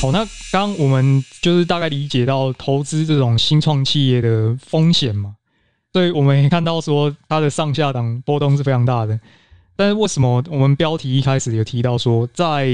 好，那刚我们就是大概理解到投资这种新创企业的风险嘛，所以我们也看到说它的上下档波动是非常大的。但是为什么我们标题一开始有提到说，在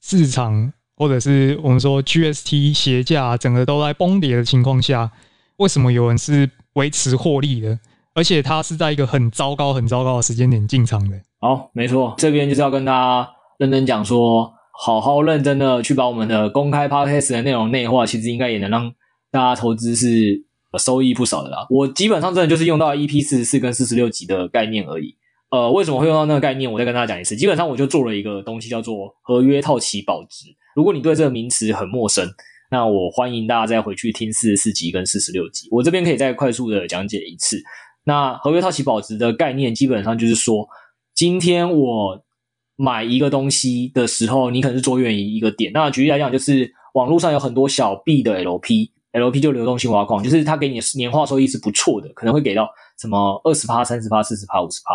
市场或者是我们说 GST 鞋价整个都在崩跌的情况下，为什么有人是维持获利的？而且它是在一个很糟糕、很糟糕的时间点进场的。好，没错，这边就是要跟大家认真讲说。好好认真的去把我们的公开 podcast 的内容内化，其实应该也能让大家投资是收益不少的啦。我基本上真的就是用到 EP 四十四跟四十六集的概念而已。呃，为什么会用到那个概念？我再跟大家讲一次。基本上我就做了一个东西叫做合约套期保值。如果你对这个名词很陌生，那我欢迎大家再回去听四十四集跟四十六集。我这边可以再快速的讲解一次。那合约套期保值的概念，基本上就是说，今天我。买一个东西的时候，你可能是着眼于一个点。那举例来讲，就是网络上有很多小币的 LP，LP 就流动性挖矿，就是它给你的年化收益是不错的，可能会给到什么二十趴、三十趴、四十趴、五十趴。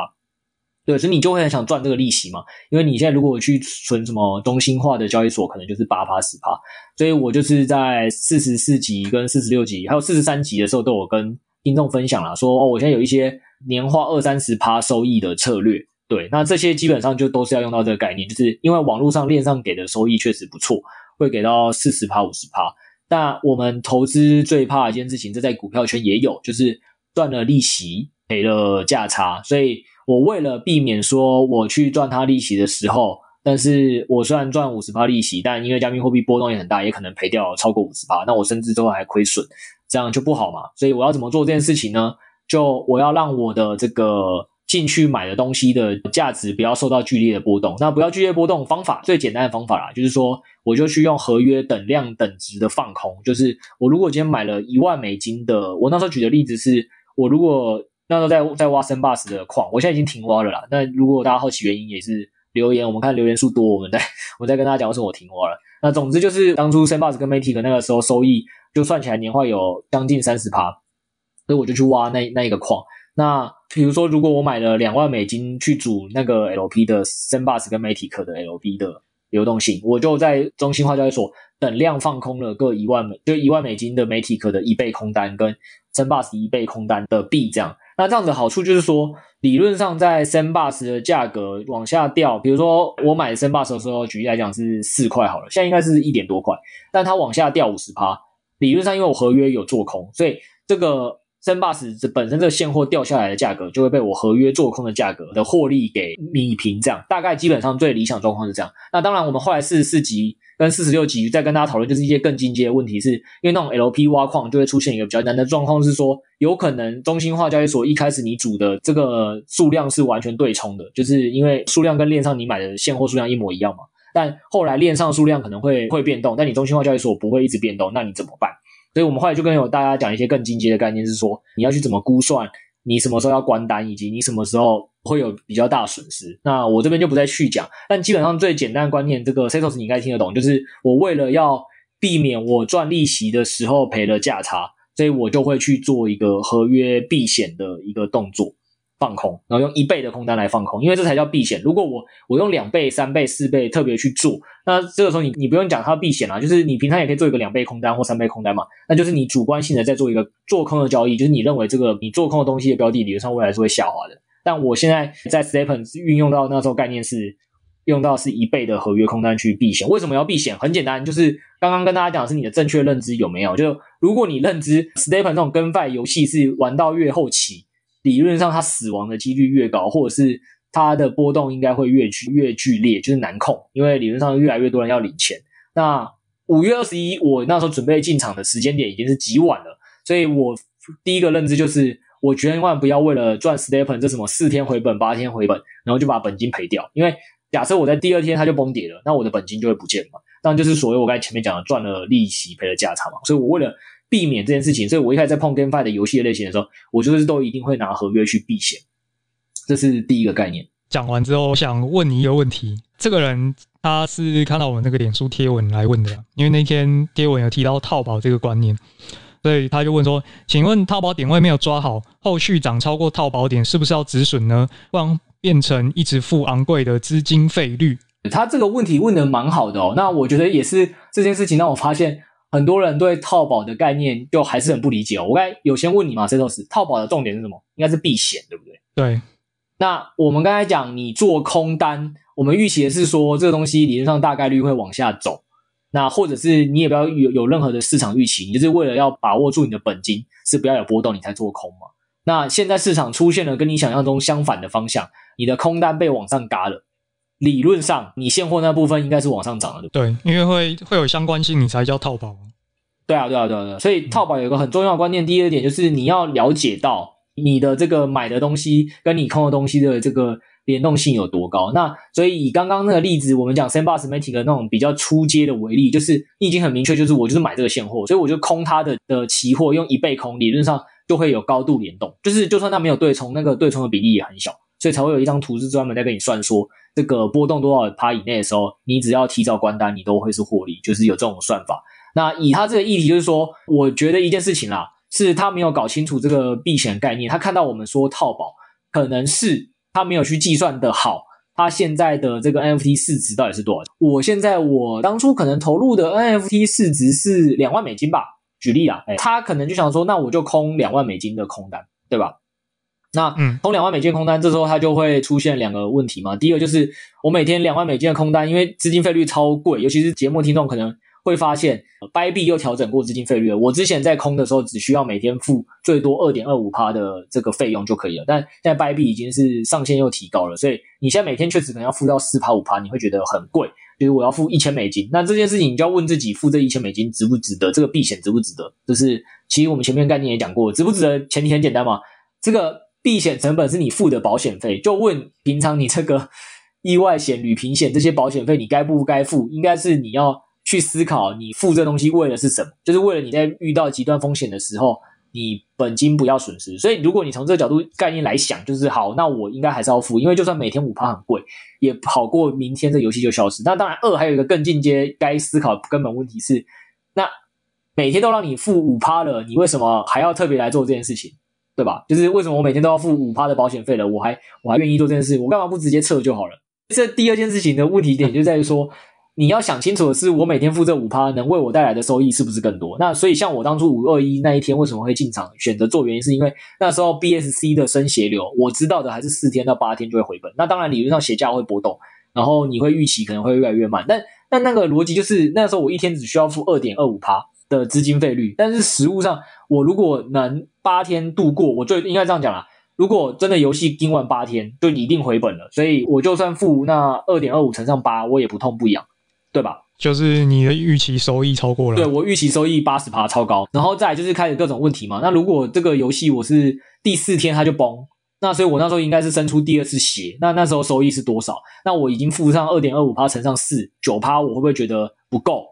对，所以你就会很想赚这个利息嘛。因为你现在如果去存什么中心化的交易所，可能就是八趴、十趴。所以我就是在四十四级跟四十六级，还有四十三级的时候，都有跟听众分享了，说哦，我现在有一些年化二三十趴收益的策略。对，那这些基本上就都是要用到这个概念，就是因为网络上链上给的收益确实不错，会给到四十趴、五十趴。但我们投资最怕一件事情，这在股票圈也有，就是赚了利息，赔了价差。所以我为了避免说我去赚它利息的时候，但是我虽然赚五十趴利息，但因为加密货币波动也很大，也可能赔掉超过五十趴，那我甚至都还亏损，这样就不好嘛。所以我要怎么做这件事情呢？就我要让我的这个。进去买的东西的价值不要受到剧烈的波动，那不要剧烈波动方法最简单的方法啦，就是说我就去用合约等量等值的放空，就是我如果今天买了一万美金的，我那时候举的例子是我如果那时候在在挖森巴斯的矿，我现在已经停挖了啦。那如果大家好奇原因，也是留言，我们看留言数多，我们再 我再跟大家讲为什么我停挖了。那总之就是当初森巴斯跟 Matic 那个时候收益就算起来年化有将近三十趴，所以我就去挖那那一个矿。那比如说，如果我买了两万美金去组那个 LP 的 s e n b u s 跟 Matic 的 LP 的流动性，我就在中心化交易所等量放空了各一万美，就一万美金的 Matic 的一倍空单跟 Sandbox 一倍空单的币这样。那这样的好处就是说，理论上在 Sandbox 的价格往下掉，比如说我买 Sandbox 的时候，举例来讲是四块好了，现在应该是一点多块，但它往下掉五十趴，理论上因为我合约有做空，所以这个。Sandbox 这本身这个现货掉下来的价格，就会被我合约做空的价格的获利给弭平，这样大概基本上最理想状况是这样。那当然，我们后来四十四集跟四十六集再跟大家讨论，就是一些更进阶的问题是，是因为那种 LP 挖矿就会出现一个比较难的状况，是说有可能中心化交易所一开始你组的这个数量是完全对冲的，就是因为数量跟链上你买的现货数量一模一样嘛，但后来链上数量可能会会变动，但你中心化交易所不会一直变动，那你怎么办？所以我们后来就跟有大家讲一些更进阶的概念，是说你要去怎么估算你什么时候要关单，以及你什么时候会有比较大损失。那我这边就不再去讲，但基本上最简单的观念，这个 Setos 你应该听得懂，就是我为了要避免我赚利息的时候赔了价差，所以我就会去做一个合约避险的一个动作。放空，然后用一倍的空单来放空，因为这才叫避险。如果我我用两倍、三倍、四倍特别去做，那这个时候你你不用讲它避险啦，就是你平常也可以做一个两倍空单或三倍空单嘛，那就是你主观性的在做一个做空的交易，就是你认为这个你做空的东西的标的理论上未来是会下滑的。但我现在在 STEPN 运用到那时候概念是用到是一倍的合约空单去避险。为什么要避险？很简单，就是刚刚跟大家讲的是你的正确认知有没有？就如果你认知 STEPN 这种跟 FI 游戏是玩到越后期。理论上，它死亡的几率越高，或者是它的波动应该会越剧越剧烈，就是难控，因为理论上越来越多人要领钱。那五月二十一，我那时候准备进场的时间点已经是极晚了，所以我第一个认知就是，我千万不要为了赚 STEPN 这什么四天回本、八天回本，然后就把本金赔掉。因为假设我在第二天它就崩跌了，那我的本金就会不见嘛。当然就是所谓我刚才前面讲的赚了利息赔了价差嘛。所以我为了避免这件事情，所以我一开始在碰 GameFi 的游戏的类型的时候，我就是都一定会拿合约去避险，这是第一个概念。讲完之后，我想问你一个问题：这个人他是看到我们那个脸书贴文来问的，因为那天贴文有提到套保这个观念，所以他就问说：“请问套保点位没有抓好，后续涨超过套保点，是不是要止损呢？不然变成一直付昂贵的资金费率？”他这个问题问得蛮好的哦。那我觉得也是这件事情让我发现很多人对套保的概念就还是很不理解哦。我刚才有先问你嘛，Cetos，套保的重点是什么？应该是避险，对不对？对。那我们刚才讲，你做空单，我们预期的是说这个东西理论上大概率会往下走，那或者是你也不要有有任何的市场预期，你就是为了要把握住你的本金，是不要有波动你才做空嘛。那现在市场出现了跟你想象中相反的方向，你的空单被往上嘎了，理论上你现货那部分应该是往上涨的，对不对？对，因为会会有相关性，你才叫套保。对啊，对啊，对啊，对啊。所以套保有一个很重要的观念，第二点就是你要了解到。你的这个买的东西跟你空的东西的这个联动性有多高？那所以以刚刚那个例子，我们讲 Sandbox Matic 的那种比较初阶的为例，就是你已经很明确，就是我就是买这个现货，所以我就空它的的期货，用一倍空，理论上就会有高度联动，就是就算它没有对冲，那个对冲的比例也很小，所以才会有一张图是专门在跟你算说这个波动多少趴以内的时候，你只要提早关单，你都会是获利，就是有这种算法。那以他这个议题，就是说，我觉得一件事情啦。是他没有搞清楚这个避险概念，他看到我们说套保，可能是他没有去计算的好，他现在的这个 NFT 市值到底是多少？我现在我当初可能投入的 NFT 市值是两万美金吧，举例啊，哎，他可能就想说，那我就空两万美金的空单，对吧？那嗯，空两万美金的空单，这时候它就会出现两个问题嘛。第一个就是我每天两万美金的空单，因为资金费率超贵，尤其是节目听众可能。会发现，Bybit 又调整过资金费率了。我之前在空的时候，只需要每天付最多二点二五趴的这个费用就可以了。但现在 Bybit 已经是上限又提高了，所以你现在每天确实可能要付到四趴五趴，你会觉得很贵。就是我要付一千美金，那这件事情你就要问自己，付这一千美金值不值得？这个避险值不值得？就是其实我们前面概念也讲过，值不值得？前提很简单嘛，这个避险成本是你付的保险费。就问平常你这个意外险、旅平险这些保险费，你该不该付？应该是你要。去思考你付这东西为的是什么，就是为了你在遇到极端风险的时候，你本金不要损失。所以，如果你从这个角度概念来想，就是好，那我应该还是要付，因为就算每天五趴很贵，也好过明天这游戏就消失。那当然，二还有一个更进阶该思考根本问题是，那每天都让你付五趴了，你为什么还要特别来做这件事情，对吧？就是为什么我每天都要付五趴的保险费了，我还我还愿意做这件事，我干嘛不直接撤就好了？这第二件事情的问题点就在于说。你要想清楚的是，我每天付这五趴能为我带来的收益是不是更多？那所以像我当初五二一那一天为什么会进场选择做，原因是因为那时候 BSC 的升斜流，我知道的还是四天到八天就会回本。那当然理论上鞋价会波动，然后你会预期可能会越来越慢。但但那个逻辑就是那时候我一天只需要付二点二五趴的资金费率，但是实物上我如果能八天度过，我最应该这样讲啦。如果真的游戏盯完八天就一定回本了，所以我就算付那二点二五乘上八，我也不痛不痒。对吧？就是你的预期收益超过了。对，我预期收益八十趴超高，然后再来就是开始各种问题嘛。那如果这个游戏我是第四天它就崩，那所以我那时候应该是生出第二次血。那那时候收益是多少？那我已经付上二点二五趴乘上四九趴，我会不会觉得不够？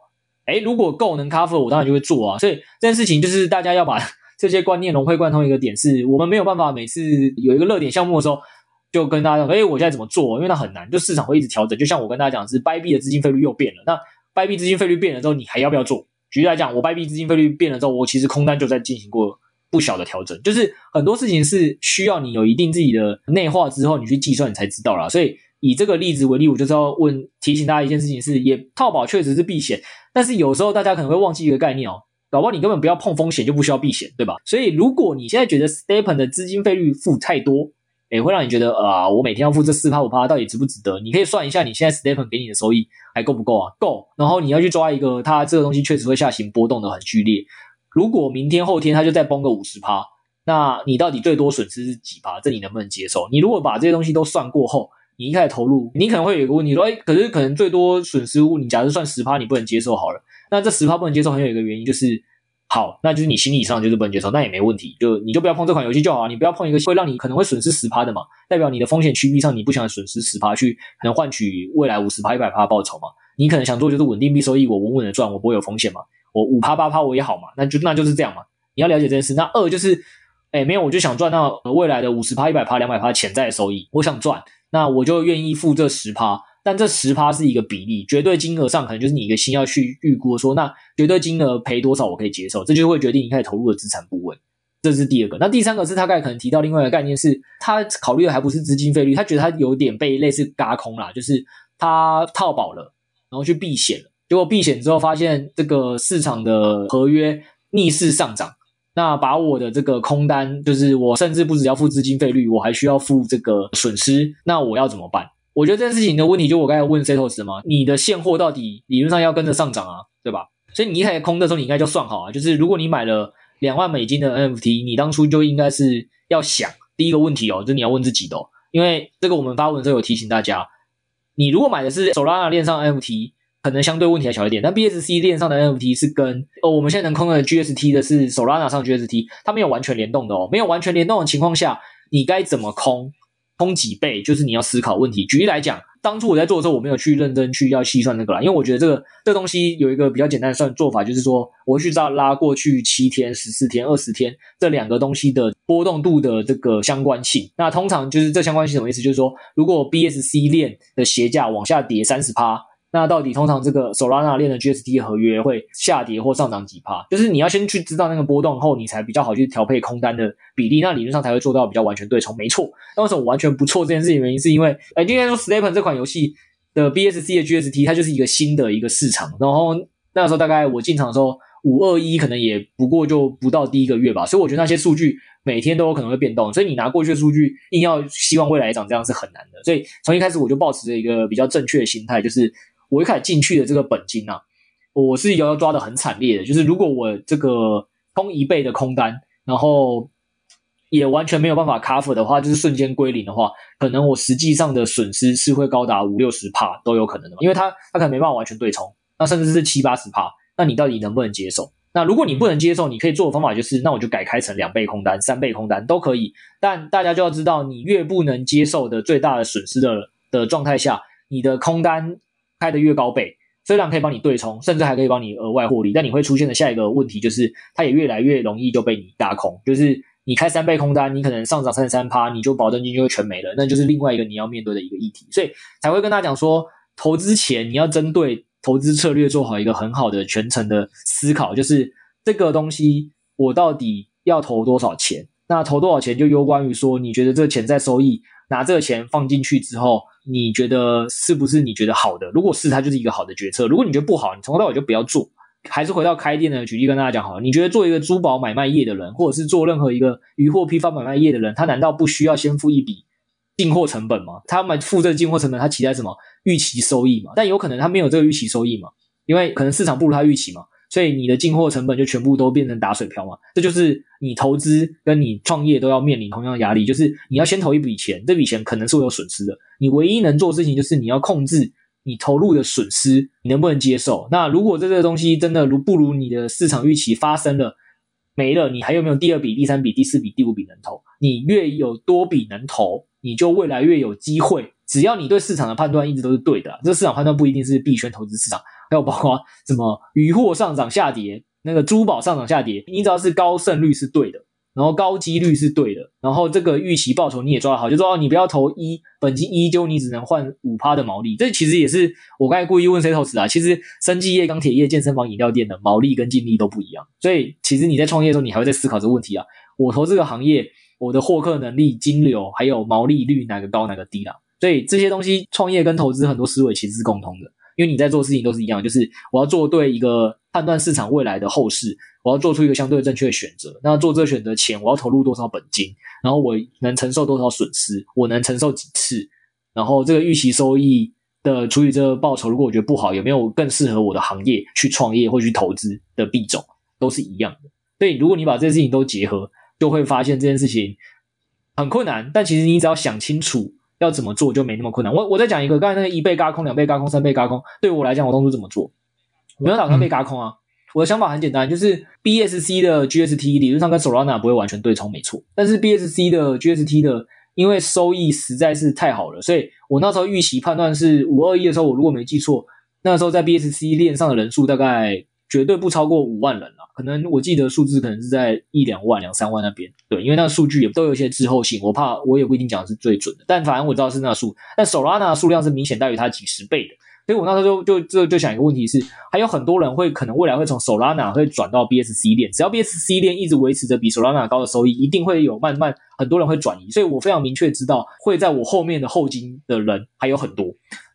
诶，如果够能 cover，我当然就会做啊。所以这件事情就是大家要把 这些观念融会贯通一个点是，我们没有办法每次有一个热点项目的时候。就跟大家讲，哎，我现在怎么做？因为它很难，就市场会一直调整。就像我跟大家讲，是 Bybit 的资金费率又变了。那 Bybit 资金费率变了之后，你还要不要做？举例来讲，我 Bybit 资金费率变了之后，我其实空单就在进行过不小的调整。就是很多事情是需要你有一定自己的内化之后，你去计算，你才知道啦。所以以这个例子为例，我就是要问提醒大家一件事情是：也套保确实是避险，但是有时候大家可能会忘记一个概念哦，搞不好你根本不要碰风险就不需要避险，对吧？所以如果你现在觉得 STEPN 的资金费率付太多，也会让你觉得啊、我每天要付这四趴五趴，到底值不值得？你可以算一下，你现在 STEPN 给你的收益还够不够啊？够。然后你要去抓一个，它这个东西确实会下行波动的很剧烈。如果明天后天它就再崩个五十趴，那你到底最多损失是几趴？这你能不能接受？你如果把这些东西都算过后，你一开始投入，你可能会有一个问题说，哎，可是可能最多损失物，你假设算十趴，你不能接受好了。那这十趴不能接受，很有一个原因就是，好，那就是你心理上就是不能接受，那也没问题，就你就不要碰这款游戏就好，你不要碰一个会让你可能会损失十趴的嘛，代表你的风险趋避上你不想损失十趴去可能换取未来五十趴、一百趴报酬嘛，你可能想做就是稳定币收益，我稳稳的赚，我不会有风险嘛，我五趴八趴我也好嘛，那就那就是这样嘛，你要了解这件事。那二就是，哎，没有，我就想赚到未来的五十趴、一百趴、两百趴潜在的收益，我想赚。那我就愿意付这十趴，但这十趴是一个比例，绝对金额上可能就是你一个心要去预估说，那绝对金额赔多少我可以接受，这就会决定你开始投入的资产部位。这是第二个。那第三个是他刚才可能提到另外一个概念是，他考虑的还不是资金费率，他觉得他有点被类似轧空啦，就是他套保了，然后去避险了，结果避险之后发现这个市场的合约逆势上涨。那把我的这个空单，就是我甚至不只要付资金费率，我还需要付这个损失，那我要怎么办？我觉得这件事情的问题，就我刚才问 Setos 嘛，你的现货到底理论上要跟着上涨啊，对吧？所以你一开始空的时候，你应该就算好啊，就是如果你买了两万美金的 NFT，你当初就应该是要想第一个问题哦，就是你要问自己的，因为这个我们发文的时候有提醒大家，你如果买的是 Solana 链上 NFT。可能相对问题还小一点，但 BSC 链上的 NFT 是跟哦我们现在能空的 GST 的是 Solana 上 GST，它没有完全联动的哦，没有完全联动的情况下，你该怎么空，空几倍，就是你要思考问题。举例来讲，当初我在做的时候，我没有去认真去要细算那个啦，因为我觉得这个这个东西有一个比较简单的算做法，就是说我会去拉拉过去七天、十四天、二十天这两个东西的波动度的这个相关性。那通常就是这相关性什么意思？就是说，如果 BSC 链的鞋价往下跌三十趴。那到底通常这个 Solana 链的 GST 合约会下跌或上涨几趴？就是你要先去知道那个波动后，你才比较好去调配空单的比例，那理论上才会做到比较完全对冲。没错，那为什么我完全不错这件事情？原因是因为，哎，今天说 STEPN 这款游戏的 BSC 的 GST 它就是一个新的一个市场，然后那时候大概我进场的时候五二一可能也不过就不到第一个月吧，所以我觉得那些数据每天都有可能会变动，所以你拿过去的数据硬要希望未来涨这样是很难的。所以从一开始我就抱持着一个比较正确的心态，就是。我一开始进去的这个本金啊，我是摇摇抓的很惨烈的。就是如果我这个空一倍的空单，然后也完全没有办法 cover 的话，就是瞬间归零的话，可能我实际上的损失是会高达五六十帕都有可能的。因为它它可能没办法完全对冲，那甚至是七八十帕。那你到底能不能接受？那如果你不能接受，你可以做的方法就是，那我就改开成两倍空单、三倍空单都可以。但大家就要知道，你越不能接受的最大的损失的的状态下，你的空单。开的越高倍，虽然可以帮你对冲，甚至还可以帮你额外获利，但你会出现的下一个问题就是，它也越来越容易就被你轧空。就是你开三倍空单，你可能上涨三十三趴，你就保证金就会全没了，那就是另外一个你要面对的一个议题。所以才会跟大家讲说，投资前你要针对投资策略做好一个很好的全程的思考，就是这个东西我到底要投多少钱？那投多少钱就攸关于说，你觉得这个潜在收益，拿这个钱放进去之后。你觉得是不是你觉得好的？如果是，它就是一个好的决策。如果你觉得不好，你从头到尾就不要做。还是回到开店的举例跟大家讲好了。你觉得做一个珠宝买卖业的人，或者是做任何一个鱼货批发买卖业的人，他难道不需要先付一笔进货成本吗？他们付这进货成本，他期待什么？预期收益嘛。但有可能他没有这个预期收益嘛，因为可能市场不如他预期嘛。所以你的进货成本就全部都变成打水漂嘛？这就是你投资跟你创业都要面临同样的压力，就是你要先投一笔钱，这笔钱可能是会有损失的。你唯一能做的事情就是你要控制你投入的损失，你能不能接受？那如果这个东西真的如不如你的市场预期发生了没了，你还有没有第二笔、第三笔、第四笔、第五笔能投？你越有多笔能投，你就未来越有机会。只要你对市场的判断一直都是对的，这个市场判断不一定是币圈投资市场。还有包括什么鱼货上涨下跌，那个珠宝上涨下跌，你只要是高胜率是对的，然后高几率是对的，然后这个预期报酬你也抓得好，就说哦，你不要投一本金一，就你只能换五趴的毛利。这其实也是我刚才故意问 Setos 啊，其实生技业、钢铁业、健身房、饮料店的毛利跟净利都不一样，所以其实你在创业的时候，你还会在思考这个问题啊。我投这个行业，我的获客能力、金流还有毛利率哪个高哪个低啦？所以这些东西创业跟投资很多思维其实是共通的。因为你在做事情都是一样，就是我要做对一个判断市场未来的后市，我要做出一个相对正确的选择。那做这个选择前，我要投入多少本金，然后我能承受多少损失，我能承受几次，然后这个预期收益的除以这个报酬，如果我觉得不好，有没有更适合我的行业去创业或去投资的币种，都是一样的。所以如果你把这些事情都结合，就会发现这件事情很困难，但其实你只要想清楚。要怎么做就没那么困难。我我再讲一个，刚才那个一倍嘎空、两倍嘎空、三倍嘎空，对我来讲，我当初怎么做？我没有打算被嘎空啊。嗯、我的想法很简单，就是 BSC 的 GST 理论上跟 Solana 不会完全对冲，没错。但是 BSC 的 GST 的因为收益实在是太好了，所以我那时候预期判断是五二一的时候，我如果没记错，那时候在 BSC 链上的人数大概绝对不超过五万人了。可能我记得数字可能是在一两万、两三万那边，对，因为那个数据也都有一些滞后性，我怕我也不一定讲的是最准的，但反正我知道是那数，但 Solana 的数量是明显大于它几十倍的，所以我那时候就就就就想一个问题是，还有很多人会可能未来会从 Solana 会转到 BSC 链，只要 BSC 链一直维持着比 Solana 高的收益，一定会有慢慢很多人会转移，所以我非常明确知道会在我后面的后金的人还有很多，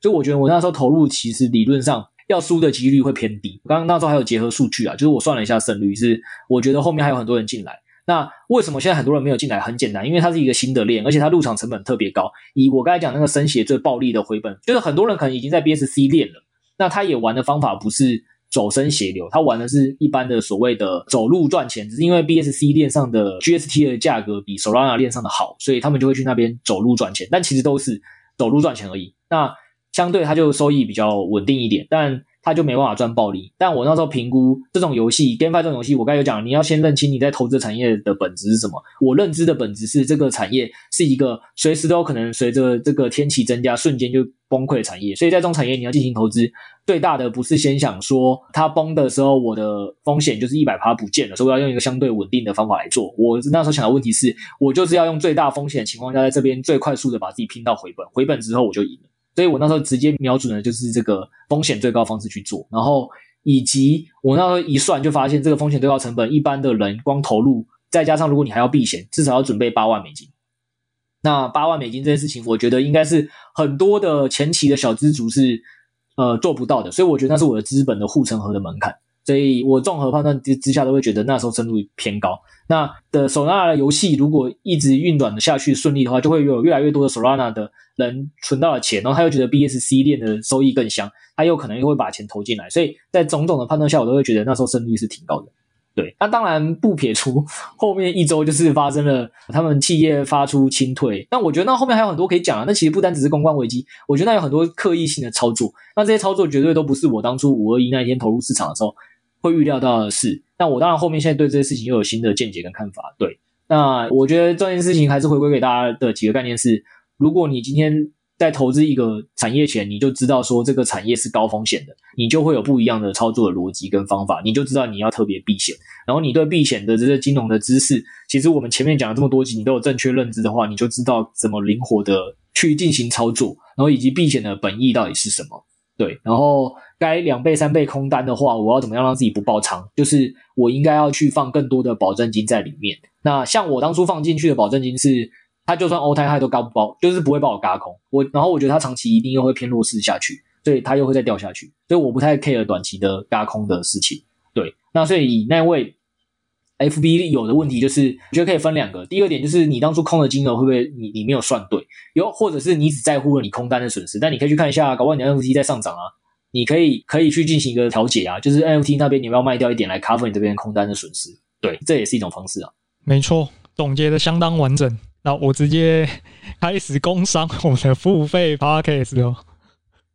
所以我觉得我那时候投入其实理论上。要输的几率会偏低。刚刚那时候还有结合数据啊，就是我算了一下胜率，是我觉得后面还有很多人进来。那为什么现在很多人没有进来？很简单，因为它是一个新的链，而且它入场成本特别高。以我刚才讲那个生协最暴利的回本，就是很多人可能已经在 BSC 链了，那他也玩的方法不是走生协流，他玩的是一般的所谓的走路赚钱，只是因为 BSC 链上的 GST 的价格比 Solana 链上的好，所以他们就会去那边走路赚钱。但其实都是走路赚钱而已。那相对它就收益比较稳定一点，但它就没办法赚暴利。但我那时候评估这种游戏，GameFi 这种游戏，我刚才有讲，你要先认清你在投资产业的本质是什么。我认知的本质是这个产业是一个随时都有可能随着这个天气增加瞬间就崩溃的产业，所以在这种产业你要进行投资，最大的不是先想说它崩的时候我的风险就是一百趴不见了，所以我要用一个相对稳定的方法来做。我那时候想的问题是，我就是要用最大风险的情况下，在这边最快速的把自己拼到回本，回本之后我就赢了。所以我那时候直接瞄准的就是这个风险最高方式去做，然后以及我那时候一算就发现，这个风险最高成本，一般的人光投入，再加上如果你还要避险，至少要准备八万美金。那八万美金这件事情，我觉得应该是很多的前期的小资族是呃做不到的，所以我觉得那是我的资本的护城河的门槛。所以我综合判断之之下，都会觉得那时候胜率偏高。那的 Solana 的游戏如果一直运转的下去顺利的话，就会有越来越多的 Solana 的。人存到了钱，然后他又觉得 BSC 链的收益更香，他又可能又会把钱投进来，所以在种种的判断下，我都会觉得那时候胜率是挺高的。对，那当然不撇除后面一周就是发生了他们企业发出清退，但我觉得那后面还有很多可以讲啊。那其实不单只是公关危机，我觉得那有很多刻意性的操作，那这些操作绝对都不是我当初五二一那一天投入市场的时候会预料到的事。那我当然后面现在对这些事情又有新的见解跟看法。对，那我觉得这件事情还是回归给大家的几个概念是：如果你今天在投资一个产业前，你就知道说这个产业是高风险的，你就会有不一样的操作的逻辑跟方法，你就知道你要特别避险。然后你对避险的这些金融的知识，其实我们前面讲了这么多集，你都有正确认知的话，你就知道怎么灵活的去进行操作，然后以及避险的本意到底是什么。对，然后该两倍三倍空单的话，我要怎么样让自己不爆仓？就是我应该要去放更多的保证金在里面。那像我当初放进去的保证金是。它就算欧泰，他都高不爆，就是不会把我嘎空。我然后我觉得它长期一定又会偏弱势下去，所以它又会再掉下去。所以我不太 care 短期的嘎空的事情。对，那所以以那位 FB 有的问题就是，我觉得可以分两个。第二点就是你当初空的金额会不会你你没有算对，又或者是你只在乎了你空单的损失。但你可以去看一下，搞不好你的 NFT 在上涨啊，你可以可以去进行一个调节啊，就是 NFT 那边你要卖掉一点来 cover 你这边空单的损失。对，这也是一种方式啊。没错，总结的相当完整。那我直接开始工商我们的付费 Podcast 哦。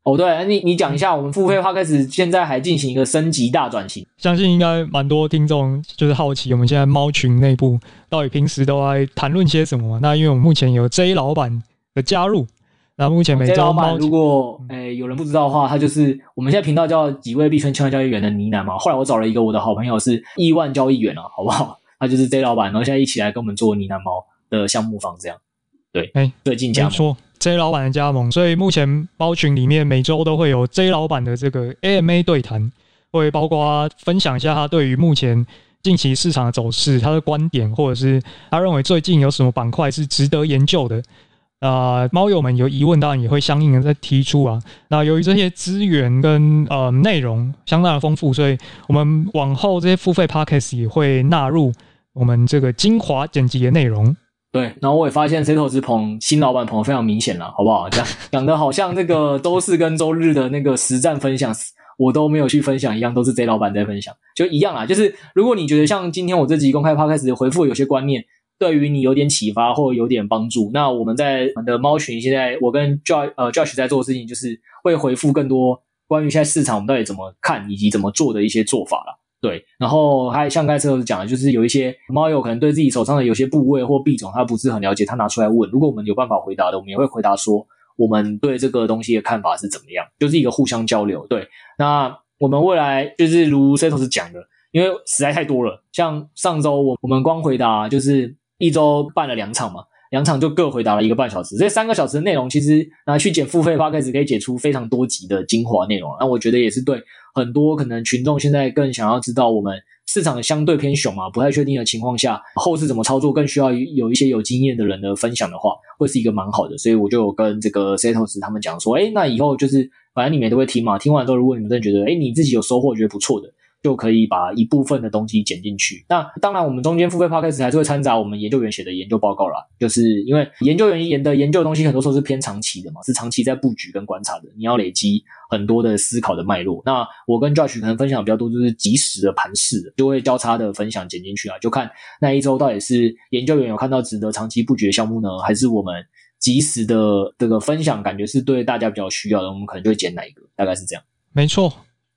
哦，对，你你讲一下，我们付费 Podcast 现在还进行一个升级大转型，相信应该蛮多听众就是好奇，我们现在猫群内部到底平时都在谈论些什么嘛？那因为我们目前有 J 老板的加入，那目前每周猫、哦、如果诶、欸、有人不知道的话，他就是我们现在频道叫几位币圈千万交易员的呢喃嘛。后来我找了一个我的好朋友是亿万交易员啊，好不好？他就是 J 老板，然后现在一起来跟我们做呢喃猫。的项目方这样，对，哎、欸，最近加盟，没错，J 老板的加盟，所以目前猫群里面每周都会有 J 老板的这个 AMA 对谈，会包括分享一下他对于目前近期市场的走势，他的观点，或者是他认为最近有什么板块是值得研究的。啊、猫友们有疑问，当然也会相应的再提出啊。那由于这些资源跟呃内容相当的丰富，所以我们往后这些付费 Podcast 也会纳入我们这个精华剪辑的内容。对，然后我也发现 C 投资捧新老板捧得非常明显了，好不好？讲 讲的好像那个周四跟周日的那个实战分享，我都没有去分享一样，都是 Z 老板在分享，就一样啦。就是如果你觉得像今天我这集公开 Podcast 回复有些观念对于你有点启发或有点帮助，那我们在我们的猫群现在我跟 Josh 呃 Josh 在做的事情就是会回复更多关于现在市场我们到底怎么看以及怎么做的一些做法了。对，然后还像刚才讲的，就是有一些猫友可能对自己手上的有些部位或币种他不是很了解，他拿出来问，如果我们有办法回答的，我们也会回答说我们对这个东西的看法是怎么样，就是一个互相交流。对，那我们未来就是如 Setos 讲的，因为实在太多了，像上周我我们光回答就是一周办了两场嘛。两场就各回答了一个半小时，这三个小时的内容其实拿去剪付费 p o d c 可以剪出非常多集的精华内容。那我觉得也是对很多可能群众现在更想要知道我们市场相对偏熊嘛，不太确定的情况下，后市怎么操作，更需要有一些有经验的人的分享的话，会是一个蛮好的。所以我就跟这个 Setos 他们讲说，诶，那以后就是反正你们也都会听嘛，听完之后如果你们真的觉得，诶，你自己有收获，觉得不错的。就可以把一部分的东西剪进去。那当然，我们中间付费 podcast 还是会掺杂我们研究员写的研究报告啦。就是因为研究员研的研究的东西很多时候是偏长期的嘛，是长期在布局跟观察的。你要累积很多的思考的脉络。那我跟 Josh 可能分享比较多，就是即时的盘势，就会交叉的分享剪进去啊。就看那一周到底是研究员有看到值得长期布局的项目呢，还是我们即时的这个分享感觉是对大家比较需要的，我们可能就会剪哪一个，大概是这样。没错。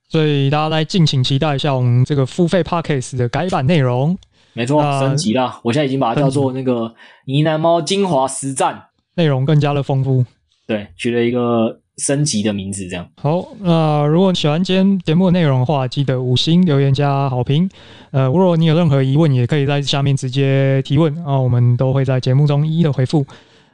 所以大家来敬请期待一下我们这个付费 Podcast 的改版内容。没错，升级了。我现在已经把它叫做那个呢喃猫精华实战，内容更加的丰富。对，取了一个升级的名字，这样。好，那如果你喜欢今天节目的内容的话，记得五星留言加好评。呃，如果你有任何疑问，也可以在下面直接提问啊，我们都会在节目中一一的回复。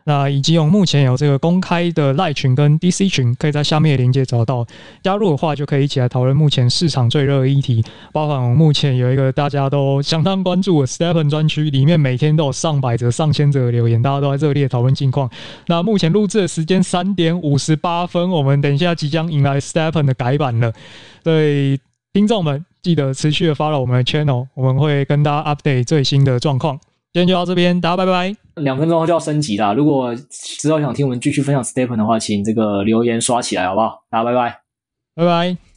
那以及我们目前有这个公开的赖群跟 DC 群，可以在下面的链接找到。加入的话，就可以一起来讨论目前市场最热的议题。包含我们目前有一个大家都相当关注的 Stephen 专区，里面每天都有上百则、上千则的留言，大家都在热烈讨论近况。那目前录制的时间三点五十八分，我们等一下即将迎来 Stephen 的改版了。所以听众们记得持续的 follow 我们的 channel，我们会跟大家 update 最新的状况。今天就到这边，大家拜拜。两分钟后就要升级啦，如果之后想听我们继续分享 Stephen 的话，请这个留言刷起来好不好？大家拜拜，拜拜。